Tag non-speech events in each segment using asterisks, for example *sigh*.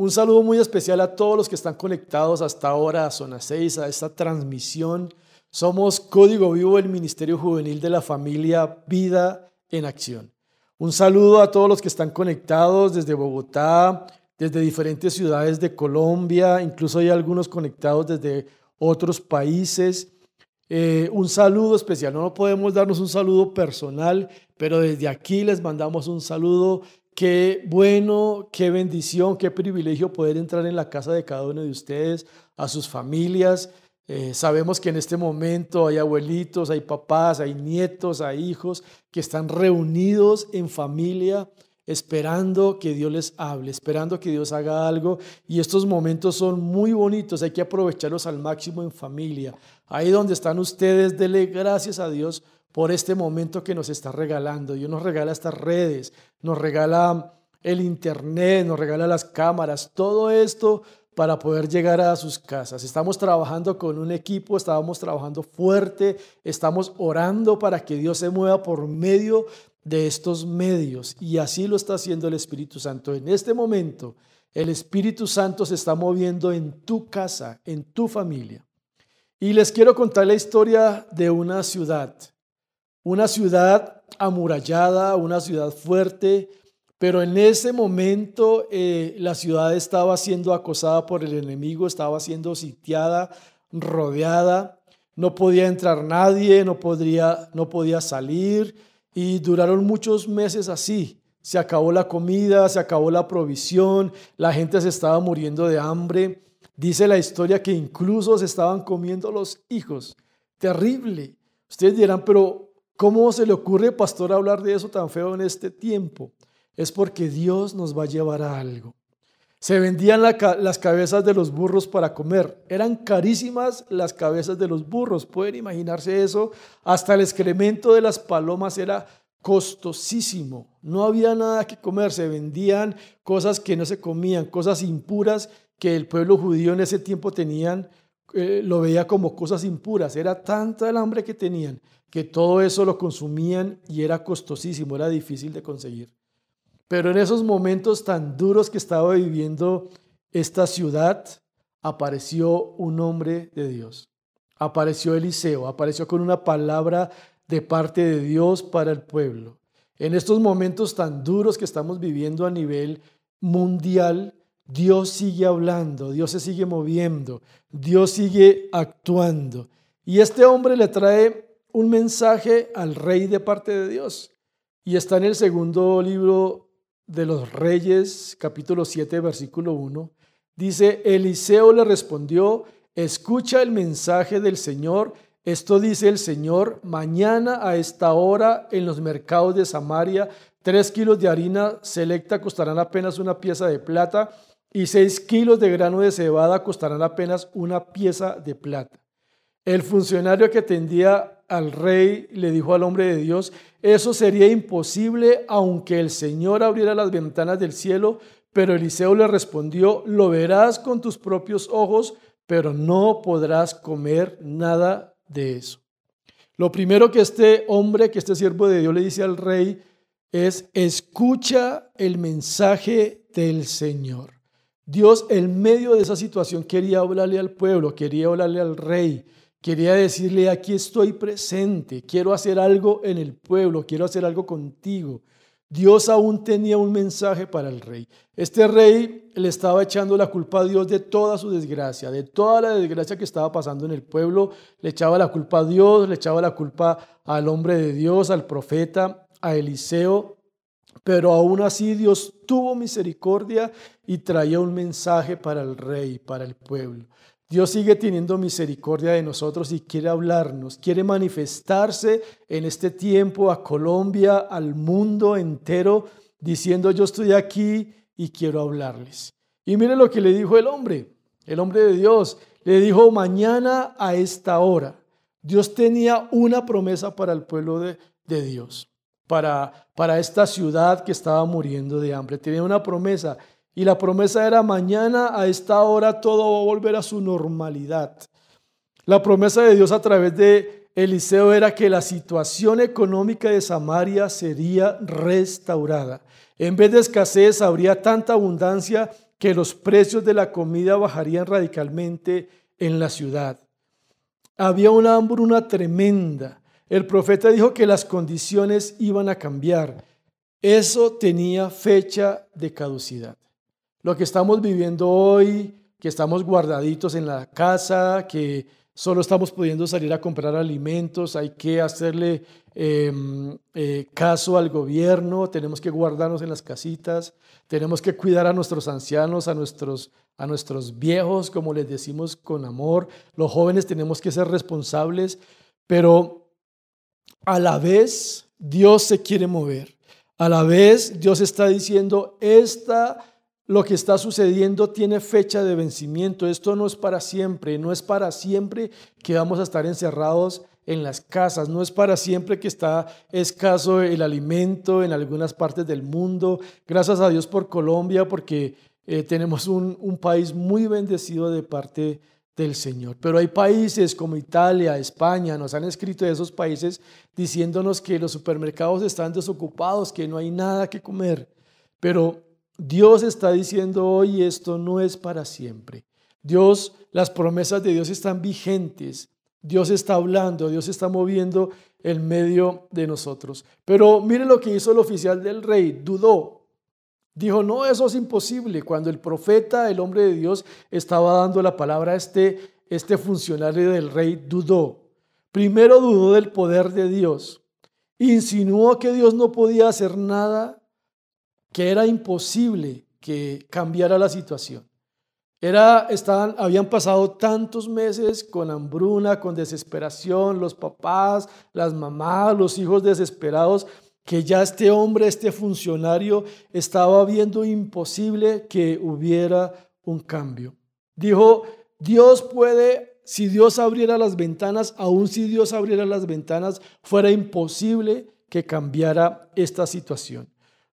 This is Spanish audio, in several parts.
Un saludo muy especial a todos los que están conectados hasta ahora a Zona 6, a esta transmisión. Somos Código Vivo del Ministerio Juvenil de la Familia Vida en Acción. Un saludo a todos los que están conectados desde Bogotá, desde diferentes ciudades de Colombia, incluso hay algunos conectados desde otros países. Eh, un saludo especial, no podemos darnos un saludo personal, pero desde aquí les mandamos un saludo Qué bueno, qué bendición, qué privilegio poder entrar en la casa de cada uno de ustedes, a sus familias. Eh, sabemos que en este momento hay abuelitos, hay papás, hay nietos, hay hijos que están reunidos en familia esperando que Dios les hable, esperando que Dios haga algo. Y estos momentos son muy bonitos, hay que aprovecharlos al máximo en familia. Ahí donde están ustedes, dele gracias a Dios por este momento que nos está regalando. Dios nos regala estas redes, nos regala el internet, nos regala las cámaras, todo esto para poder llegar a sus casas. Estamos trabajando con un equipo, estábamos trabajando fuerte, estamos orando para que Dios se mueva por medio de estos medios y así lo está haciendo el Espíritu Santo. En este momento, el Espíritu Santo se está moviendo en tu casa, en tu familia. Y les quiero contar la historia de una ciudad una ciudad amurallada, una ciudad fuerte, pero en ese momento eh, la ciudad estaba siendo acosada por el enemigo, estaba siendo sitiada, rodeada, no podía entrar nadie, no, podría, no podía salir y duraron muchos meses así. Se acabó la comida, se acabó la provisión, la gente se estaba muriendo de hambre. Dice la historia que incluso se estaban comiendo los hijos. Terrible. Ustedes dirán, pero ¿Cómo se le ocurre, pastor, hablar de eso tan feo en este tiempo? Es porque Dios nos va a llevar a algo. Se vendían las cabezas de los burros para comer. Eran carísimas las cabezas de los burros. Pueden imaginarse eso. Hasta el excremento de las palomas era costosísimo. No había nada que comer. Se vendían cosas que no se comían, cosas impuras que el pueblo judío en ese tiempo tenían. Eh, lo veía como cosas impuras. Era tanta el hambre que tenían que todo eso lo consumían y era costosísimo, era difícil de conseguir. Pero en esos momentos tan duros que estaba viviendo esta ciudad, apareció un hombre de Dios. Apareció Eliseo, apareció con una palabra de parte de Dios para el pueblo. En estos momentos tan duros que estamos viviendo a nivel mundial, Dios sigue hablando, Dios se sigue moviendo, Dios sigue actuando. Y este hombre le trae un mensaje al rey de parte de Dios. Y está en el segundo libro de los Reyes, capítulo 7, versículo 1. Dice, Eliseo le respondió, escucha el mensaje del Señor. Esto dice el Señor, mañana a esta hora en los mercados de Samaria, tres kilos de harina selecta costarán apenas una pieza de plata y seis kilos de grano de cebada costarán apenas una pieza de plata. El funcionario que atendía al rey le dijo al hombre de Dios, eso sería imposible aunque el Señor abriera las ventanas del cielo, pero Eliseo le respondió, lo verás con tus propios ojos, pero no podrás comer nada de eso. Lo primero que este hombre, que este siervo de Dios le dice al rey es, escucha el mensaje del Señor. Dios en medio de esa situación quería hablarle al pueblo, quería hablarle al rey, Quería decirle, aquí estoy presente, quiero hacer algo en el pueblo, quiero hacer algo contigo. Dios aún tenía un mensaje para el rey. Este rey le estaba echando la culpa a Dios de toda su desgracia, de toda la desgracia que estaba pasando en el pueblo. Le echaba la culpa a Dios, le echaba la culpa al hombre de Dios, al profeta, a Eliseo. Pero aún así Dios tuvo misericordia y traía un mensaje para el rey, para el pueblo. Dios sigue teniendo misericordia de nosotros y quiere hablarnos, quiere manifestarse en este tiempo a Colombia, al mundo entero, diciendo yo estoy aquí y quiero hablarles. Y mire lo que le dijo el hombre, el hombre de Dios, le dijo mañana a esta hora. Dios tenía una promesa para el pueblo de, de Dios, para, para esta ciudad que estaba muriendo de hambre. Tenía una promesa y la promesa era mañana a esta hora todo va a volver a su normalidad. La promesa de Dios a través de Eliseo era que la situación económica de Samaria sería restaurada. En vez de escasez habría tanta abundancia que los precios de la comida bajarían radicalmente en la ciudad. Había una hambruna tremenda. El profeta dijo que las condiciones iban a cambiar. Eso tenía fecha de caducidad. Lo que estamos viviendo hoy, que estamos guardaditos en la casa, que solo estamos pudiendo salir a comprar alimentos, hay que hacerle em, eh, caso al gobierno, tenemos que guardarnos en las casitas, tenemos que cuidar a nuestros ancianos, a nuestros, a nuestros viejos, como les decimos con amor. Los jóvenes tenemos que ser responsables, pero a la vez Dios se quiere mover. A la vez Dios está diciendo, esta lo que está sucediendo tiene fecha de vencimiento. Esto no es para siempre, no es para siempre que vamos a estar encerrados en las casas, no es para siempre que está escaso el alimento en algunas partes del mundo. Gracias a Dios por Colombia, porque eh, tenemos un, un país muy bendecido de parte del Señor. Pero hay países como Italia, España, nos han escrito de esos países diciéndonos que los supermercados están desocupados, que no hay nada que comer. Pero Dios está diciendo hoy esto no es para siempre. Dios, las promesas de Dios están vigentes. Dios está hablando, Dios está moviendo en medio de nosotros. Pero mire lo que hizo el oficial del rey, dudó. Dijo, no, eso es imposible. Cuando el profeta, el hombre de Dios, estaba dando la palabra a este, este funcionario del rey, dudó. Primero dudó del poder de Dios. Insinuó que Dios no podía hacer nada que era imposible que cambiara la situación. Era, estaban, habían pasado tantos meses con hambruna, con desesperación, los papás, las mamás, los hijos desesperados, que ya este hombre, este funcionario, estaba viendo imposible que hubiera un cambio. Dijo, Dios puede, si Dios abriera las ventanas, aun si Dios abriera las ventanas, fuera imposible que cambiara esta situación.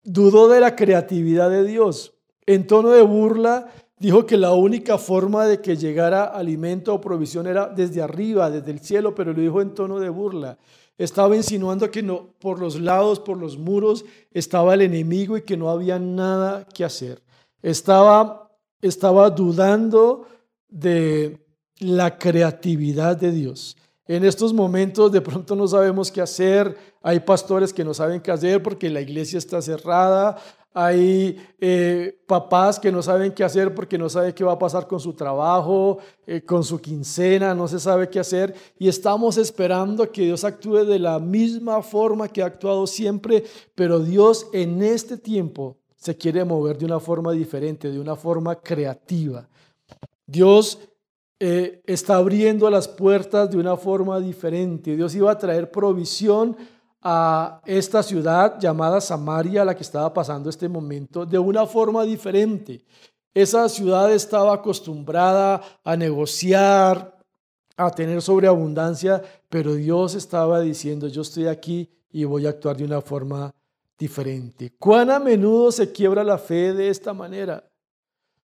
Dudó de la creatividad de Dios. En tono de burla, dijo que la única forma de que llegara alimento o provisión era desde arriba, desde el cielo, pero lo dijo en tono de burla. Estaba insinuando que no, por los lados, por los muros, estaba el enemigo y que no había nada que hacer. Estaba, estaba dudando de la creatividad de Dios. En estos momentos de pronto no sabemos qué hacer, hay pastores que no saben qué hacer porque la iglesia está cerrada, hay eh, papás que no saben qué hacer porque no saben qué va a pasar con su trabajo, eh, con su quincena, no se sabe qué hacer y estamos esperando que Dios actúe de la misma forma que ha actuado siempre, pero Dios en este tiempo se quiere mover de una forma diferente, de una forma creativa. Dios eh, está abriendo las puertas de una forma diferente. Dios iba a traer provisión a esta ciudad llamada Samaria, la que estaba pasando este momento, de una forma diferente. Esa ciudad estaba acostumbrada a negociar, a tener sobreabundancia, pero Dios estaba diciendo, yo estoy aquí y voy a actuar de una forma diferente. ¿Cuán a menudo se quiebra la fe de esta manera?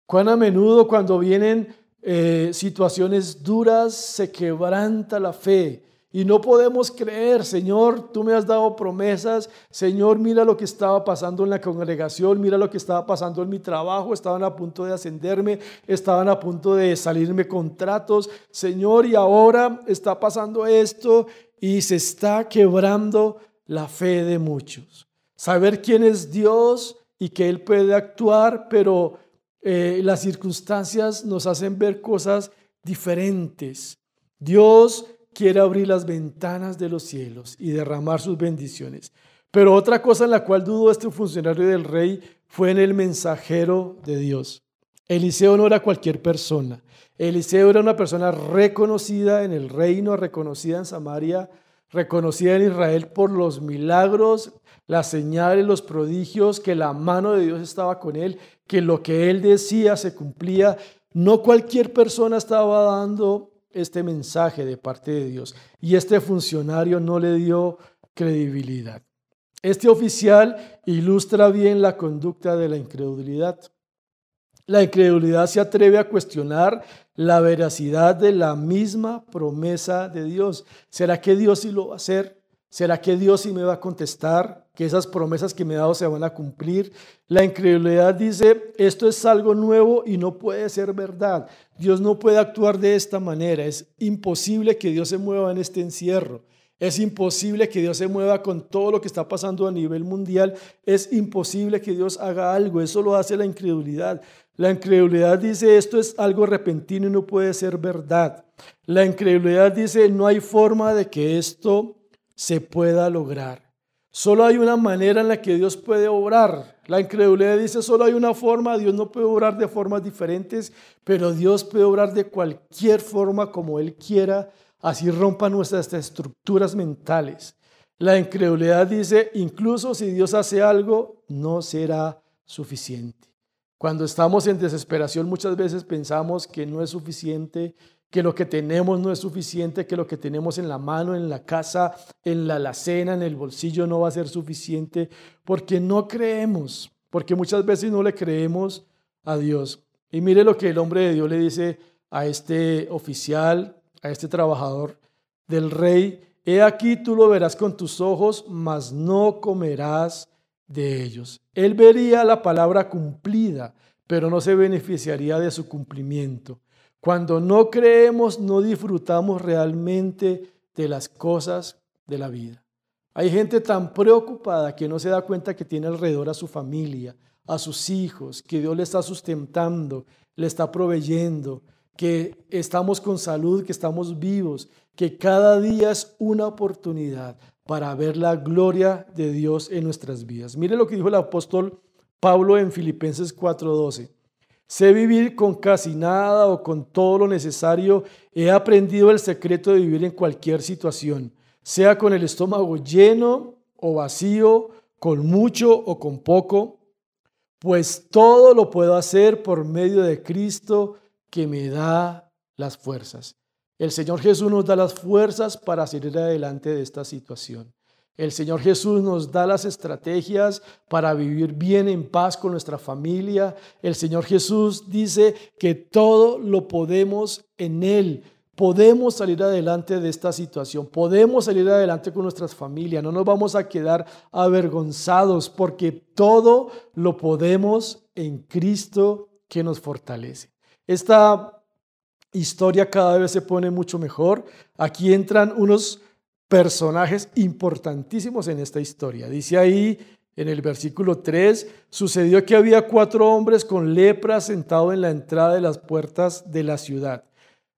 ¿Cuán a menudo cuando vienen eh, situaciones duras, se quebranta la fe. Y no podemos creer, Señor, tú me has dado promesas, Señor, mira lo que estaba pasando en la congregación, mira lo que estaba pasando en mi trabajo, estaban a punto de ascenderme, estaban a punto de salirme contratos, Señor, y ahora está pasando esto y se está quebrando la fe de muchos. Saber quién es Dios y que Él puede actuar, pero eh, las circunstancias nos hacen ver cosas diferentes. Dios quiere abrir las ventanas de los cielos y derramar sus bendiciones. Pero otra cosa en la cual dudó este funcionario del rey fue en el mensajero de Dios. Eliseo no era cualquier persona. Eliseo era una persona reconocida en el reino, reconocida en Samaria, reconocida en Israel por los milagros, las señales, los prodigios, que la mano de Dios estaba con él, que lo que él decía se cumplía. No cualquier persona estaba dando este mensaje de parte de Dios y este funcionario no le dio credibilidad. Este oficial ilustra bien la conducta de la incredulidad. La incredulidad se atreve a cuestionar la veracidad de la misma promesa de Dios. ¿Será que Dios sí lo va a hacer? ¿Será que Dios sí me va a contestar? Que esas promesas que me he dado se van a cumplir. La incredulidad dice, esto es algo nuevo y no puede ser verdad. Dios no puede actuar de esta manera. Es imposible que Dios se mueva en este encierro. Es imposible que Dios se mueva con todo lo que está pasando a nivel mundial. Es imposible que Dios haga algo. Eso lo hace la incredulidad. La incredulidad dice esto es algo repentino y no puede ser verdad. La incredulidad dice no hay forma de que esto se pueda lograr. Solo hay una manera en la que Dios puede obrar. La incredulidad dice solo hay una forma, Dios no puede obrar de formas diferentes, pero Dios puede obrar de cualquier forma como Él quiera, así rompa nuestras estructuras mentales. La incredulidad dice, incluso si Dios hace algo, no será suficiente. Cuando estamos en desesperación muchas veces pensamos que no es suficiente, que lo que tenemos no es suficiente, que lo que tenemos en la mano, en la casa, en la alacena, en el bolsillo no va a ser suficiente, porque no creemos, porque muchas veces no le creemos a Dios. Y mire lo que el hombre de Dios le dice a este oficial, a este trabajador del rey, he aquí tú lo verás con tus ojos, mas no comerás de ellos. Él vería la palabra cumplida, pero no se beneficiaría de su cumplimiento. Cuando no creemos, no disfrutamos realmente de las cosas de la vida. Hay gente tan preocupada que no se da cuenta que tiene alrededor a su familia, a sus hijos, que Dios le está sustentando, le está proveyendo, que estamos con salud, que estamos vivos, que cada día es una oportunidad para ver la gloria de Dios en nuestras vidas. Mire lo que dijo el apóstol Pablo en Filipenses 4:12. Sé vivir con casi nada o con todo lo necesario. He aprendido el secreto de vivir en cualquier situación, sea con el estómago lleno o vacío, con mucho o con poco, pues todo lo puedo hacer por medio de Cristo que me da las fuerzas. El Señor Jesús nos da las fuerzas para salir adelante de esta situación. El Señor Jesús nos da las estrategias para vivir bien en paz con nuestra familia. El Señor Jesús dice que todo lo podemos en Él. Podemos salir adelante de esta situación, podemos salir adelante con nuestras familias, no nos vamos a quedar avergonzados porque todo lo podemos en Cristo que nos fortalece. Esta historia cada vez se pone mucho mejor. Aquí entran unos personajes importantísimos en esta historia. Dice ahí en el versículo 3, sucedió que había cuatro hombres con lepra sentados en la entrada de las puertas de la ciudad.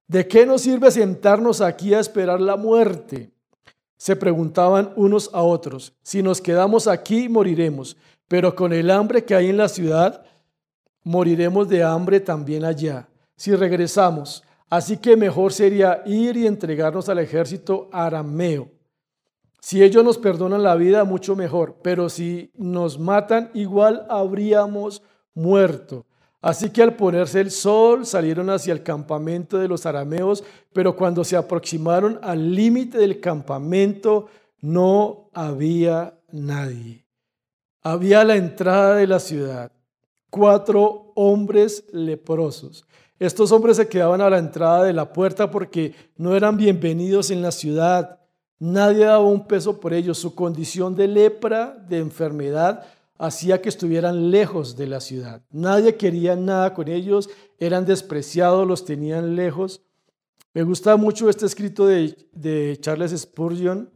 ¿De qué nos sirve sentarnos aquí a esperar la muerte? Se preguntaban unos a otros. Si nos quedamos aquí, moriremos, pero con el hambre que hay en la ciudad, moriremos de hambre también allá si regresamos. Así que mejor sería ir y entregarnos al ejército arameo. Si ellos nos perdonan la vida, mucho mejor, pero si nos matan, igual habríamos muerto. Así que al ponerse el sol salieron hacia el campamento de los arameos, pero cuando se aproximaron al límite del campamento no había nadie. Había la entrada de la ciudad, cuatro hombres leprosos. Estos hombres se quedaban a la entrada de la puerta porque no eran bienvenidos en la ciudad. Nadie daba un peso por ellos. Su condición de lepra, de enfermedad, hacía que estuvieran lejos de la ciudad. Nadie quería nada con ellos, eran despreciados, los tenían lejos. Me gusta mucho este escrito de, de Charles Spurgeon.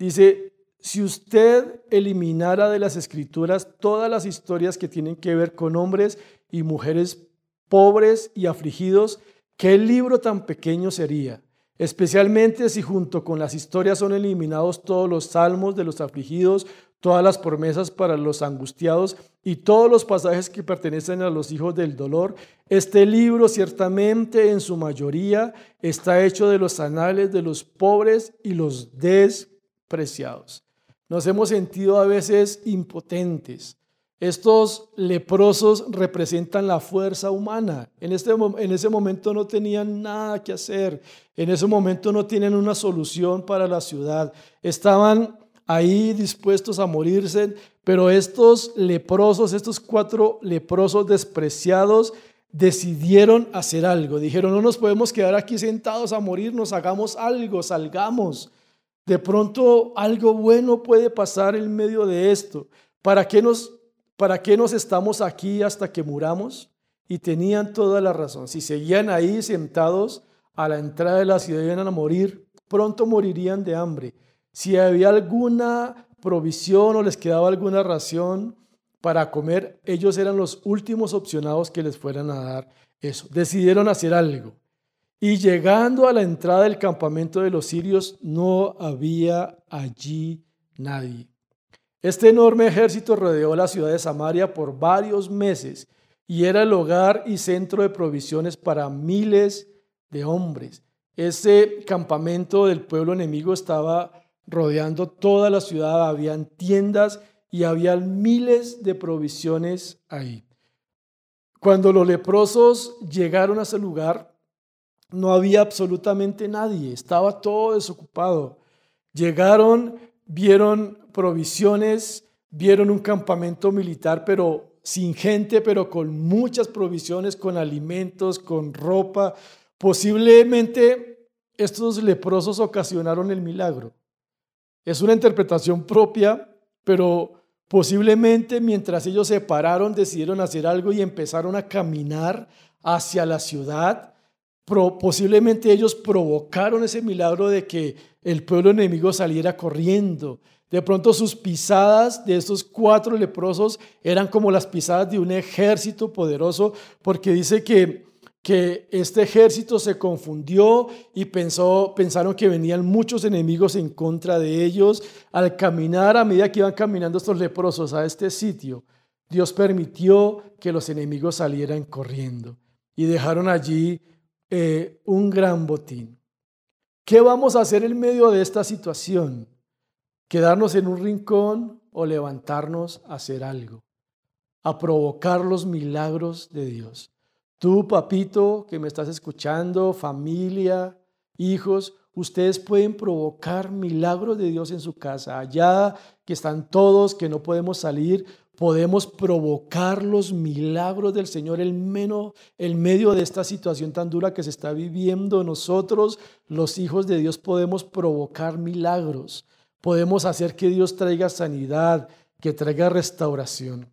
Dice, si usted eliminara de las escrituras todas las historias que tienen que ver con hombres y mujeres pobres y afligidos, ¿qué libro tan pequeño sería? Especialmente si junto con las historias son eliminados todos los salmos de los afligidos, todas las promesas para los angustiados y todos los pasajes que pertenecen a los hijos del dolor. Este libro ciertamente en su mayoría está hecho de los anales de los pobres y los despreciados. Nos hemos sentido a veces impotentes, estos leprosos representan la fuerza humana. En, este, en ese momento no tenían nada que hacer. En ese momento no tienen una solución para la ciudad. Estaban ahí dispuestos a morirse, pero estos leprosos, estos cuatro leprosos despreciados, decidieron hacer algo. Dijeron, no nos podemos quedar aquí sentados a morirnos, hagamos algo, salgamos. De pronto algo bueno puede pasar en medio de esto. ¿Para qué nos, para qué nos estamos aquí hasta que muramos? Y tenían toda la razón. Si seguían ahí sentados a la entrada de la ciudad iban a morir, pronto morirían de hambre. Si había alguna provisión o les quedaba alguna ración para comer, ellos eran los últimos opcionados que les fueran a dar eso. Decidieron hacer algo. Y llegando a la entrada del campamento de los sirios, no había allí nadie. Este enorme ejército rodeó la ciudad de Samaria por varios meses y era el hogar y centro de provisiones para miles de hombres. Ese campamento del pueblo enemigo estaba rodeando toda la ciudad, habían tiendas y había miles de provisiones ahí. Cuando los leprosos llegaron a ese lugar, no había absolutamente nadie, estaba todo desocupado. Llegaron, vieron provisiones, vieron un campamento militar, pero sin gente, pero con muchas provisiones, con alimentos, con ropa. Posiblemente estos leprosos ocasionaron el milagro. Es una interpretación propia, pero posiblemente mientras ellos se pararon, decidieron hacer algo y empezaron a caminar hacia la ciudad. posiblemente ellos provocaron ese milagro de que el pueblo enemigo saliera corriendo. De pronto sus pisadas de esos cuatro leprosos eran como las pisadas de un ejército poderoso, porque dice que que este ejército se confundió y pensó, pensaron que venían muchos enemigos en contra de ellos. Al caminar, a medida que iban caminando estos leprosos a este sitio, Dios permitió que los enemigos salieran corriendo y dejaron allí eh, un gran botín. ¿Qué vamos a hacer en medio de esta situación? ¿Quedarnos en un rincón o levantarnos a hacer algo? A provocar los milagros de Dios. Tú, papito, que me estás escuchando, familia, hijos, ustedes pueden provocar milagros de Dios en su casa. Allá que están todos, que no podemos salir, podemos provocar los milagros del Señor en, medio de esta situación tan dura que se está viviendo. Nosotros, los hijos de Dios, podemos provocar milagros. Podemos hacer que Dios traiga sanidad, que traiga restauración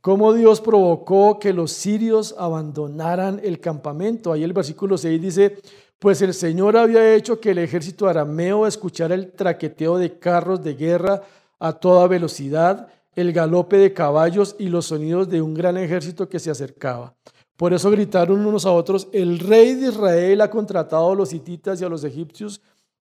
cómo Dios provocó que los sirios abandonaran el campamento. Ahí el versículo 6 dice, pues el Señor había hecho que el ejército arameo escuchara el traqueteo de carros de guerra a toda velocidad, el galope de caballos y los sonidos de un gran ejército que se acercaba. Por eso gritaron unos a otros, el rey de Israel ha contratado a los hititas y a los egipcios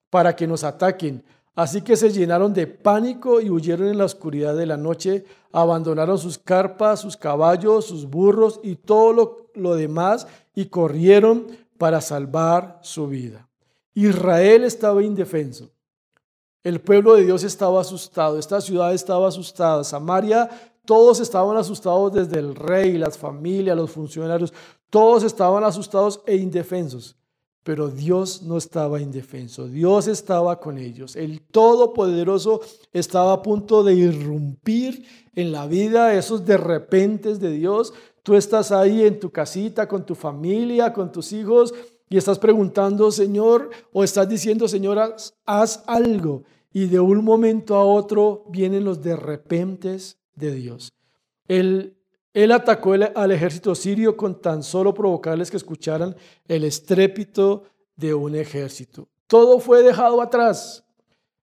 para que nos ataquen. Así que se llenaron de pánico y huyeron en la oscuridad de la noche, abandonaron sus carpas, sus caballos, sus burros y todo lo, demás y corrieron para salvar su vida. Israel estaba indefenso. El pueblo de Dios estaba asustado, esta ciudad estaba asustada, Samaria, todos estaban asustados desde el rey, las familias, los funcionarios, todos estaban asustados e indefensos. Pero Dios no estaba indefenso, Dios estaba con ellos. El Todopoderoso estaba a punto de irrumpir en la vida, esos de repentes de Dios. Tú estás ahí en tu casita, con tu familia, con tus hijos, y estás preguntando, Señor, o estás diciendo, Señor, haz, algo. Y de un momento a otro vienen los de repentes de Dios. Él atacó al ejército sirio con tan solo provocarles que escucharan el estrépito de un ejército. Todo fue dejado atrás,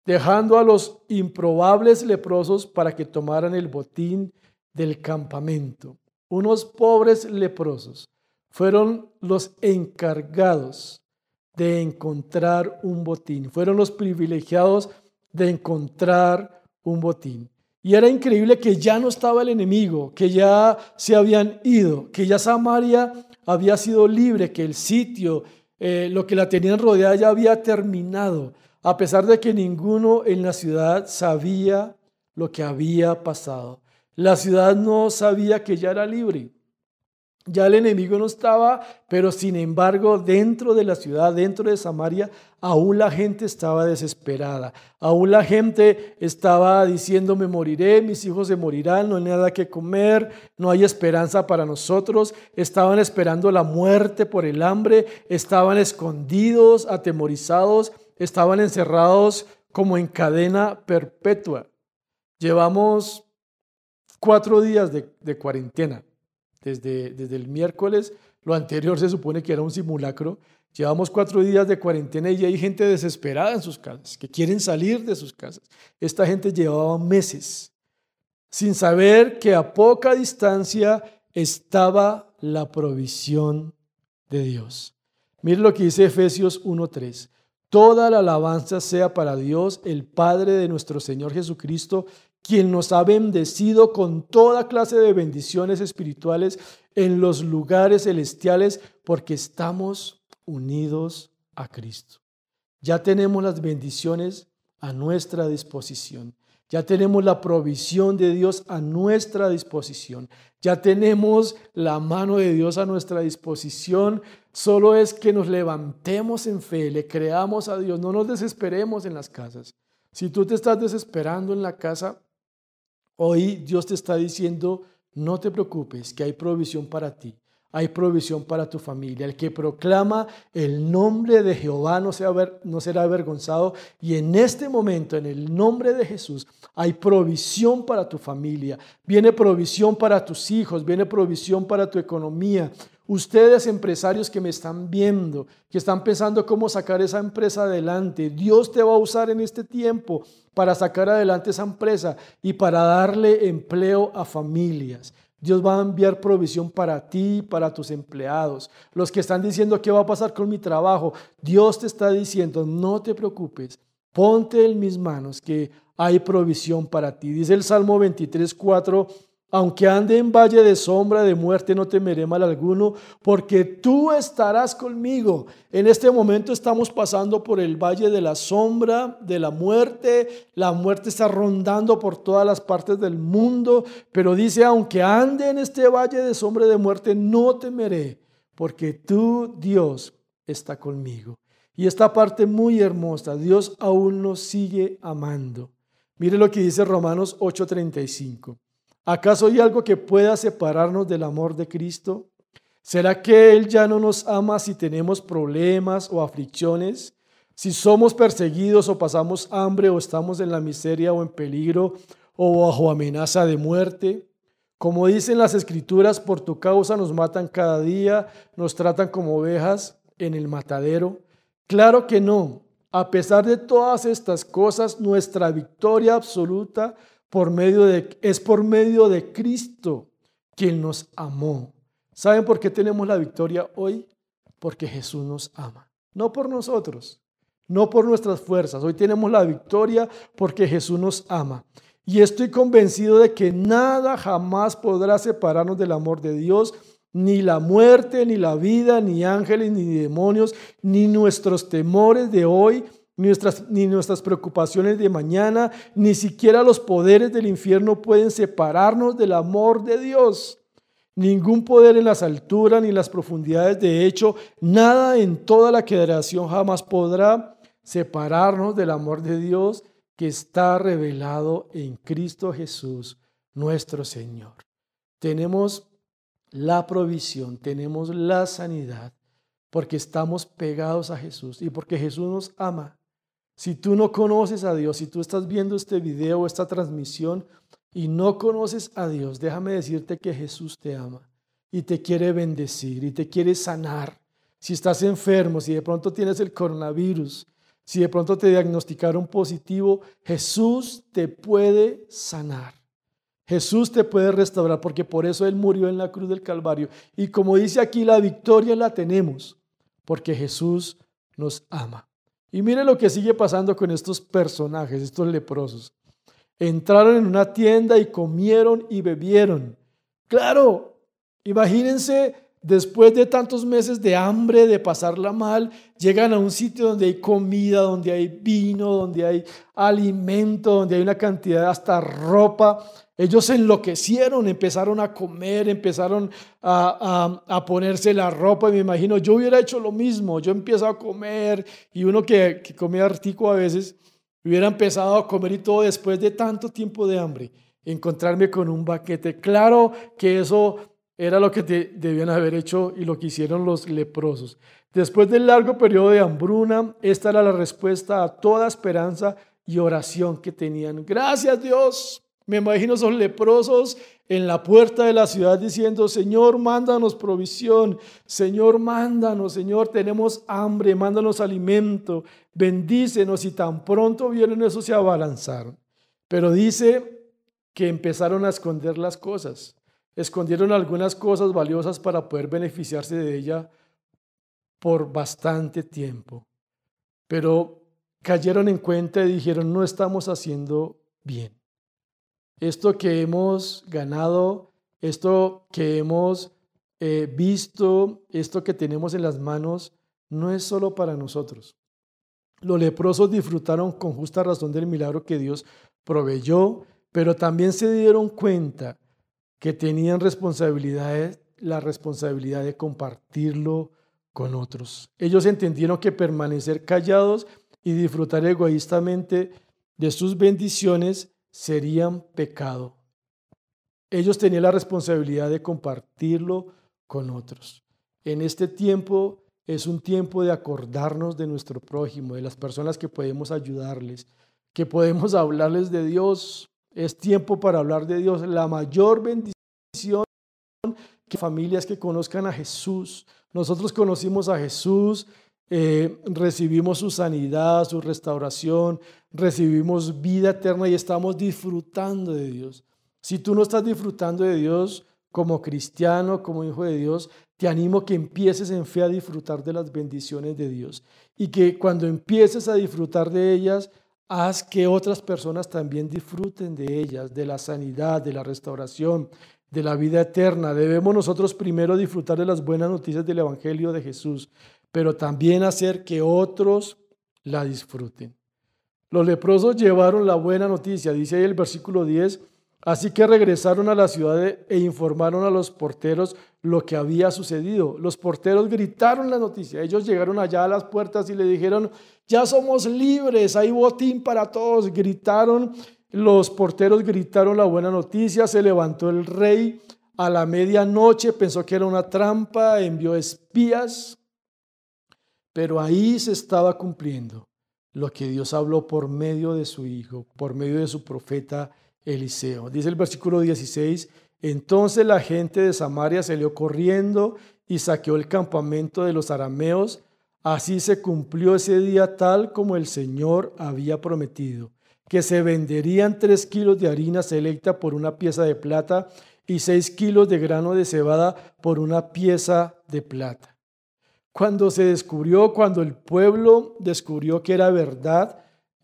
dejando a los improbables leprosos para que tomaran el botín del campamento. Unos pobres leprosos fueron los encargados de encontrar un botín, fueron los privilegiados de encontrar un botín. Y era increíble que ya no estaba el enemigo, que ya se habían ido, que ya Samaria había sido libre, que el sitio, eh, lo que la tenían rodeada ya había terminado, a pesar de que ninguno en la ciudad sabía lo que había pasado. La ciudad no sabía que ya era libre. Ya el enemigo no estaba, pero sin embargo dentro de la ciudad, dentro de Samaria, aún la gente estaba desesperada. Aún la gente estaba diciendo, me moriré, mis hijos se morirán, no hay nada que comer, no hay esperanza para nosotros. Estaban esperando la muerte por el hambre, estaban escondidos, atemorizados, estaban encerrados como en cadena perpetua. Llevamos cuatro días de, cuarentena, desde, el miércoles, lo anterior se supone que era un simulacro, Llevamos cuatro días de cuarentena y hay gente desesperada en sus casas, que quieren salir de sus casas. Esta gente llevaba meses sin saber que a poca distancia estaba la provisión de Dios. Mire lo que dice Efesios 1.3. Toda la alabanza sea para Dios, el Padre de nuestro Señor Jesucristo, quien nos ha bendecido con toda clase de bendiciones espirituales en los lugares celestiales, porque estamos unidos a Cristo. Ya tenemos las bendiciones a nuestra disposición. Ya tenemos la provisión de Dios a nuestra disposición. Ya tenemos la mano de Dios a nuestra disposición. Solo es que nos levantemos en fe, le creamos a Dios, no nos desesperemos en las casas. Si tú te estás desesperando en la casa, hoy Dios te está diciendo, no te preocupes, que hay provisión para ti hay provisión para tu familia. El que proclama el nombre de Jehová no, no, será avergonzado. Y en este momento, en el nombre de Jesús, hay provisión para tu familia. Viene provisión para tus hijos, viene provisión para tu economía. Ustedes empresarios que me están viendo, que están pensando cómo sacar esa empresa adelante, Dios te va a usar en este tiempo para sacar adelante esa empresa y para darle empleo a familias. Dios va a enviar provisión para ti, para tus empleados. Los que están diciendo, ¿qué va a pasar con mi trabajo? Dios te está diciendo, no te preocupes, ponte en mis manos que hay provisión para ti. Dice el Salmo 23, 4 aunque ande en valle de sombra de muerte, no temeré mal alguno, porque tú estarás conmigo. En este momento estamos pasando por el valle de la sombra, de la muerte. La muerte está rondando por todas las partes del mundo, pero dice, aunque ande en este valle de sombra de muerte, no temeré, porque tú, Dios, está conmigo. Y esta parte muy hermosa, Dios aún nos sigue amando. Mire lo que dice Romanos 8:35. ¿Acaso hay algo que pueda separarnos del amor de Cristo? ¿Será que Él ya no nos ama si tenemos problemas o aflicciones? Si somos perseguidos o pasamos hambre o estamos en la miseria o en peligro o bajo amenaza de muerte. Como dicen las escrituras, por tu causa nos matan cada día, nos tratan como ovejas en el matadero. Claro que no. A pesar de todas estas cosas, nuestra victoria absoluta por medio de, es por medio de Cristo quien nos amó. ¿Saben por qué tenemos la victoria hoy? Porque Jesús nos ama. No por nosotros, no por nuestras fuerzas. Hoy tenemos la victoria porque Jesús nos ama. Y estoy convencido de que nada jamás podrá separarnos del amor de Dios, ni la muerte, ni la vida, ni ángeles, ni demonios, ni nuestros temores de hoy, Nuestras, ni nuestras preocupaciones de mañana, ni siquiera los poderes del infierno pueden separarnos del amor de Dios. Ningún poder en las alturas ni en las profundidades, de hecho, nada en toda la creación jamás podrá separarnos del amor de Dios que está revelado en Cristo Jesús, nuestro Señor. Tenemos la provisión, tenemos la sanidad, porque estamos pegados a Jesús y porque Jesús nos ama. Si tú no conoces a Dios, si tú estás viendo este video esta transmisión y no conoces a Dios, déjame decirte que Jesús te ama y te quiere bendecir y te quiere sanar. Si estás enfermo, si de pronto tienes el coronavirus, si de pronto te diagnosticaron positivo, Jesús te puede sanar. Jesús te puede restaurar porque por eso Él murió en la cruz del Calvario. Y como dice aquí, la victoria la tenemos porque Jesús nos ama. Y mire lo que sigue pasando con estos personajes, estos leprosos. Entraron en una tienda y comieron y bebieron. Claro, imagínense después de tantos meses de hambre, de pasarla mal, llegan a un sitio donde hay comida, donde hay vino, donde hay alimento, donde hay una cantidad hasta ropa. Ellos se enloquecieron, empezaron a comer, empezaron a, ponerse la ropa. Me imagino, yo hubiera hecho lo mismo. Yo empiezo a comer y uno que, que comía artico a veces, hubiera empezado a comer y todo después de tanto tiempo de hambre. Encontrarme con un baquete. Claro que eso era lo que debían haber hecho y lo que hicieron los leprosos. Después del largo periodo de hambruna, esta era la respuesta a toda esperanza y oración que tenían. Gracias Dios. Me imagino esos leprosos en la puerta de la ciudad diciendo, Señor, mándanos provisión, Señor, mándanos, Señor, tenemos hambre, mándanos alimento, bendícenos y tan pronto vieron eso se abalanzaron. Pero dice que empezaron a esconder las cosas, escondieron algunas cosas valiosas para poder beneficiarse de ella por bastante tiempo. Pero cayeron en cuenta y dijeron, no estamos haciendo bien. Esto que hemos ganado, esto que hemos eh, visto, esto que tenemos en las manos, no es solo para nosotros. Los leprosos disfrutaron con justa razón del milagro que Dios proveyó, pero también se dieron cuenta que tenían responsabilidades, la responsabilidad de compartirlo con otros. Ellos entendieron que permanecer callados y disfrutar egoístamente de sus bendiciones serían pecado. Ellos tenían la responsabilidad de compartirlo con otros. En este tiempo es un tiempo de acordarnos de nuestro prójimo, de las personas que podemos ayudarles, que podemos *laughs* hablarles de Dios. Es tiempo para hablar de Dios. La mayor bendición que familias que conozcan a Jesús. Nosotros conocimos a Jesús eh, recibimos su sanidad, su restauración, recibimos vida eterna y estamos disfrutando de Dios. Si tú no estás disfrutando de Dios como cristiano, como hijo de Dios, te animo que empieces en fe a disfrutar de las bendiciones de Dios y que cuando empieces a disfrutar de ellas, haz que otras personas también disfruten de ellas, de la sanidad, de la restauración, de la vida eterna. Debemos nosotros primero disfrutar de las buenas noticias del Evangelio de Jesús pero también hacer que otros la disfruten. Los leprosos llevaron la buena noticia, dice ahí el versículo 10, así que regresaron a la ciudad e informaron a los porteros lo que había sucedido. Los porteros gritaron la noticia, ellos llegaron allá a las puertas y le dijeron, ya somos libres, hay botín para todos, gritaron, los porteros gritaron la buena noticia, se levantó el rey a la medianoche, pensó que era una trampa, envió espías pero ahí se estaba cumpliendo lo que Dios habló por medio de su Hijo, por medio de su profeta Eliseo. Dice el versículo 16, entonces la gente de Samaria salió corriendo y saqueó el campamento de los arameos. Así se cumplió ese día tal como el Señor había prometido, que se venderían tres kilos de harina selecta por una pieza de plata y seis kilos de grano de cebada por una pieza de plata. Cuando se descubrió, cuando el pueblo descubrió que era verdad,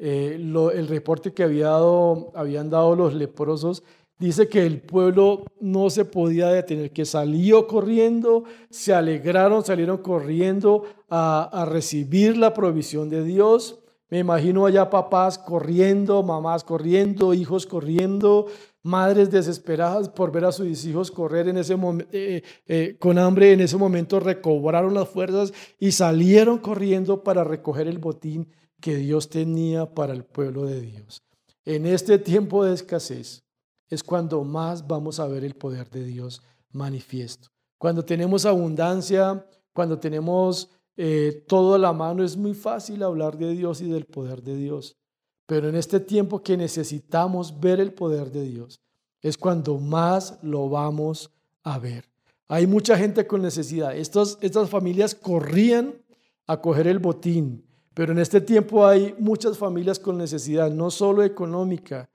eh, el reporte que habían dado los leprosos, dice que el pueblo no se podía detener, que salió corriendo, se alegraron, salieron corriendo a, recibir la provisión de Dios. Me imagino allá papás corriendo, mamás corriendo, hijos corriendo, madres desesperadas por ver a sus hijos correr en ese eh, eh, con hambre, en ese momento recobraron las fuerzas y salieron corriendo para recoger el botín que Dios tenía para el pueblo de Dios. En este tiempo de escasez es cuando más vamos a ver el poder de Dios manifiesto. Cuando tenemos abundancia, cuando tenemos eh, todo a la mano, es muy fácil hablar de Dios y del poder de Dios. Pero en este tiempo que necesitamos ver el poder de Dios, es cuando más lo vamos a ver. Hay mucha gente con necesidad. Estas, estas familias corrían a coger el botín, pero en este tiempo hay muchas familias con necesidad, no solo económica,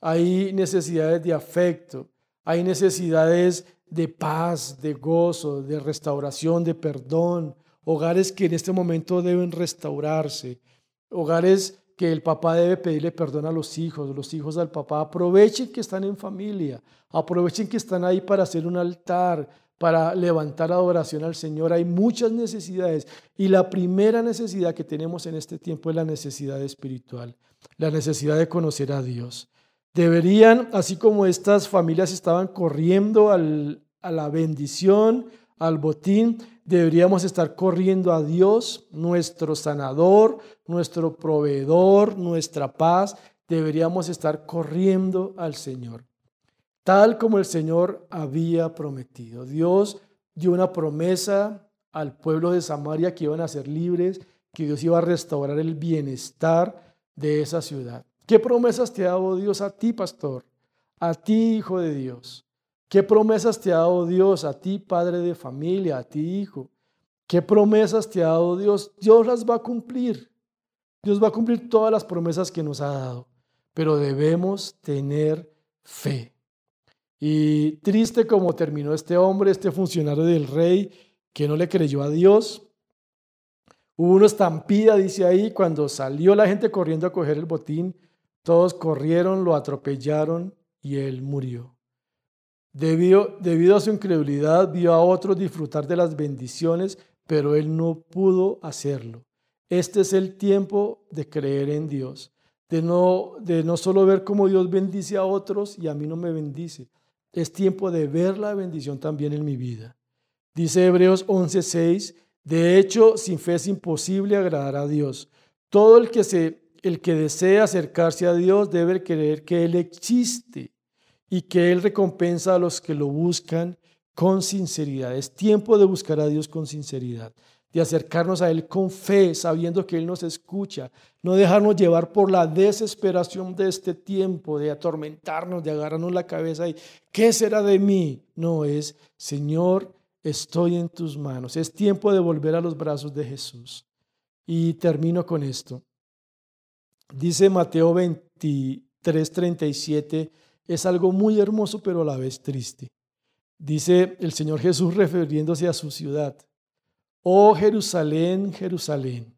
hay necesidades de afecto, hay necesidades de paz, de gozo, de restauración, de perdón, hogares que en este momento deben restaurarse, hogares que el papá debe pedirle perdón a los hijos, los hijos al papá. Aprovechen que están en familia, aprovechen que están ahí para hacer un altar, para levantar adoración al Señor. Hay muchas necesidades y la primera necesidad que tenemos en este tiempo es la necesidad espiritual, la necesidad de conocer a Dios. Deberían, así como estas familias estaban corriendo a la bendición, al botín, deberíamos estar corriendo a Dios, nuestro sanador, nuestro proveedor, nuestra paz. Deberíamos estar corriendo al Señor, tal como el Señor había prometido. Dios dio una promesa al pueblo de Samaria que iban a ser libres, que Dios iba a restaurar el bienestar de esa ciudad. ¿Qué promesas te ha dado Dios a ti, pastor? A ti, hijo de Dios. ¿Qué promesas te ha dado Dios a ti, padre de familia, a ti, hijo? ¿Qué promesas te ha dado Dios? Dios las va a cumplir. Dios va a cumplir todas las promesas que nos ha dado, pero debemos tener fe. Y triste como terminó este hombre, este funcionario del rey, que no le creyó a Dios. Hubo una estampida, dice ahí, cuando salió la gente corriendo a coger el botín, todos corrieron, lo atropellaron y él murió. Debido, debido a su incredulidad, vio a otros disfrutar de las bendiciones, pero él no pudo hacerlo. Este es el tiempo de creer en Dios, de no, de no solo ver cómo Dios bendice a otros y a mí no me bendice. Es tiempo de ver la bendición también en mi vida. Dice Hebreos 11:6, de hecho, sin fe es imposible agradar a Dios. Todo el que, se, el que desea acercarse a Dios debe creer que Él existe y que Él recompensa a los que lo buscan con sinceridad. Es tiempo de buscar a Dios con sinceridad, de acercarnos a Él con fe, sabiendo que Él nos escucha, no dejarnos llevar por la desesperación de este tiempo, de atormentarnos, de agarrarnos la cabeza y ¿qué será de mí? No es, Señor, estoy en tus manos. Es tiempo de volver a los brazos de Jesús. Y termino con esto. Dice Mateo 23, 37, es algo muy hermoso pero a la vez triste. Dice el Señor Jesús refiriéndose a su ciudad. Oh Jerusalén, Jerusalén,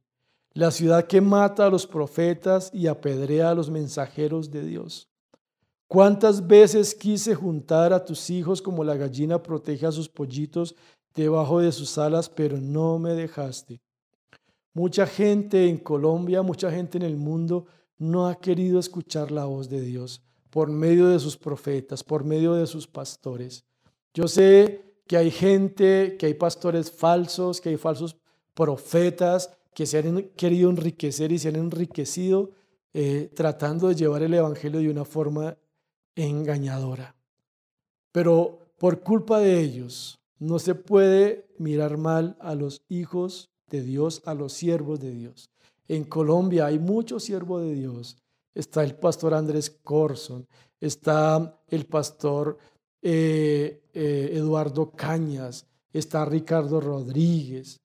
la ciudad que mata a los profetas y apedrea a los mensajeros de Dios. ¿Cuántas veces quise juntar a tus hijos como la gallina protege a sus pollitos debajo de sus alas, pero no me dejaste? Mucha gente en Colombia, mucha gente en el mundo no ha querido escuchar la voz de Dios por medio de sus profetas, por medio de sus pastores. Yo sé que hay gente, que hay pastores falsos, que hay falsos profetas que se han querido enriquecer y se han enriquecido eh, tratando de llevar el Evangelio de una forma engañadora. Pero por culpa de ellos no se puede mirar mal a los hijos de Dios, a los siervos de Dios. En Colombia hay muchos siervos de Dios. Está el pastor Andrés Corson, está el pastor eh, eh, Eduardo Cañas, está Ricardo Rodríguez,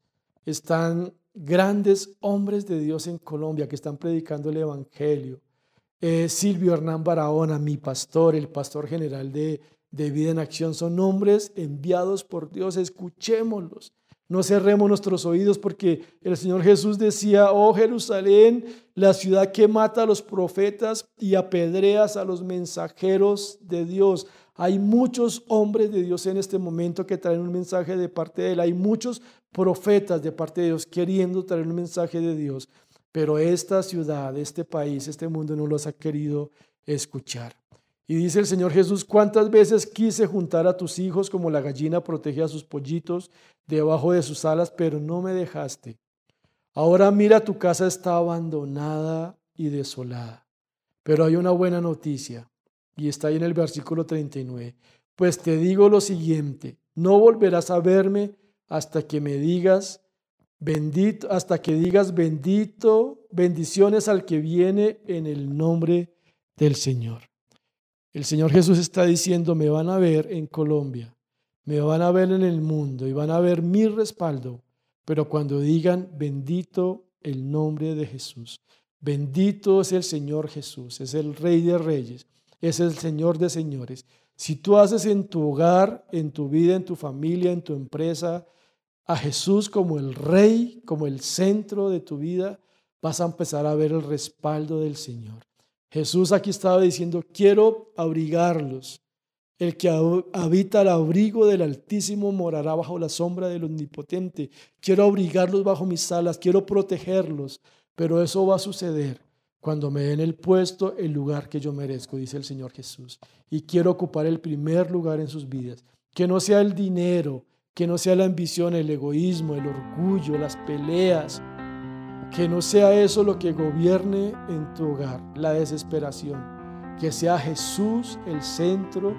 están grandes hombres de Dios en Colombia que están predicando el Evangelio. Eh, Silvio Hernán Barahona, mi pastor, el pastor general de, de Vida en Acción, son hombres enviados por Dios, escuchémoslos. No cerremos nuestros oídos porque el Señor Jesús decía, oh Jerusalén, la ciudad que mata a los profetas y apedreas a los mensajeros de Dios. Hay muchos hombres de Dios en este momento que traen un mensaje de parte de Él. Hay muchos profetas de parte de Dios queriendo traer un mensaje de Dios. Pero esta ciudad, este país, este mundo no los ha querido escuchar. Y dice el Señor Jesús, ¿cuántas veces quise juntar a tus hijos como la gallina protege a sus pollitos debajo de sus alas, pero no me dejaste? Ahora mira, tu casa está abandonada y desolada. Pero hay una buena noticia, y está ahí en el versículo 39. Pues te digo lo siguiente, no volverás a verme hasta que me digas, Bendito, hasta que digas bendito, bendiciones al que viene en el nombre del Señor. El Señor Jesús está diciendo, me van a ver en Colombia, me van a ver en el mundo y van a ver mi respaldo, pero cuando digan bendito el nombre de Jesús, bendito es el Señor Jesús, es el Rey de Reyes, es el Señor de Señores. Si tú haces en tu hogar, en tu vida, en tu familia, en tu empresa, a Jesús como el rey, como el centro de tu vida, vas a empezar a ver el respaldo del Señor. Jesús aquí estaba diciendo, quiero abrigarlos. El que habita el abrigo del Altísimo morará bajo la sombra del Omnipotente. Quiero abrigarlos bajo mis alas, quiero protegerlos, pero eso va a suceder cuando me den el puesto, el lugar que yo merezco, dice el Señor Jesús. Y quiero ocupar el primer lugar en sus vidas. Que no sea el dinero, que no sea la ambición, el egoísmo, el orgullo, las peleas, que no sea eso lo que gobierne en tu hogar, la desesperación, que sea Jesús el centro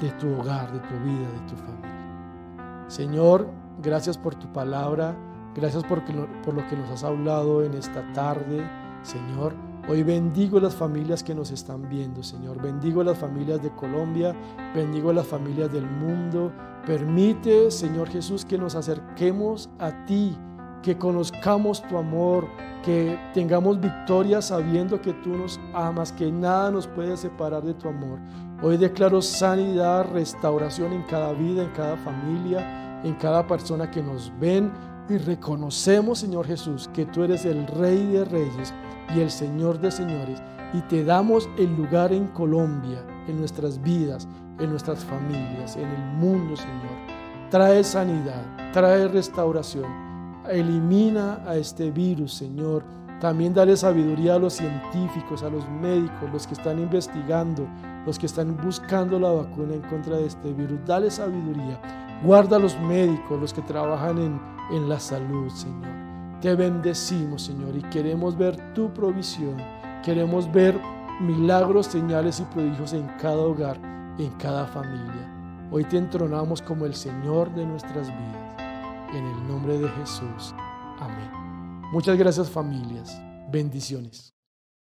de tu hogar, de tu vida, de tu familia. Señor, gracias por tu palabra, gracias por, lo que nos has hablado en esta tarde, Señor. Hoy bendigo las familias que nos están viendo, Señor. Bendigo las familias de Colombia, bendigo las familias del mundo. Permite, Señor Jesús, que nos acerquemos a ti, que conozcamos tu amor, que tengamos victoria sabiendo que tú nos amas, que nada nos puede separar de tu amor. Hoy declaro sanidad, restauración en cada vida, en cada familia, en cada persona que nos ven y reconocemos, Señor Jesús, que tú eres el Rey de Reyes y el Señor de señores, y te damos el lugar en Colombia, en nuestras vidas, en nuestras familias, en el mundo, Señor. Trae sanidad, trae restauración, elimina a este virus, Señor. También dale sabiduría a los científicos, a los médicos, los que están investigando, los que están buscando la vacuna en contra de este virus. Dale sabiduría. Guarda a los médicos, los que trabajan en, en la salud, Señor. Te bendecimos, Señor, y queremos ver tu provisión. Queremos ver milagros, señales y prodigios en cada hogar, en cada familia. Hoy te entronamos como el Señor de nuestras vidas. En el nombre de Jesús. Amén. Muchas gracias familias. Bendiciones.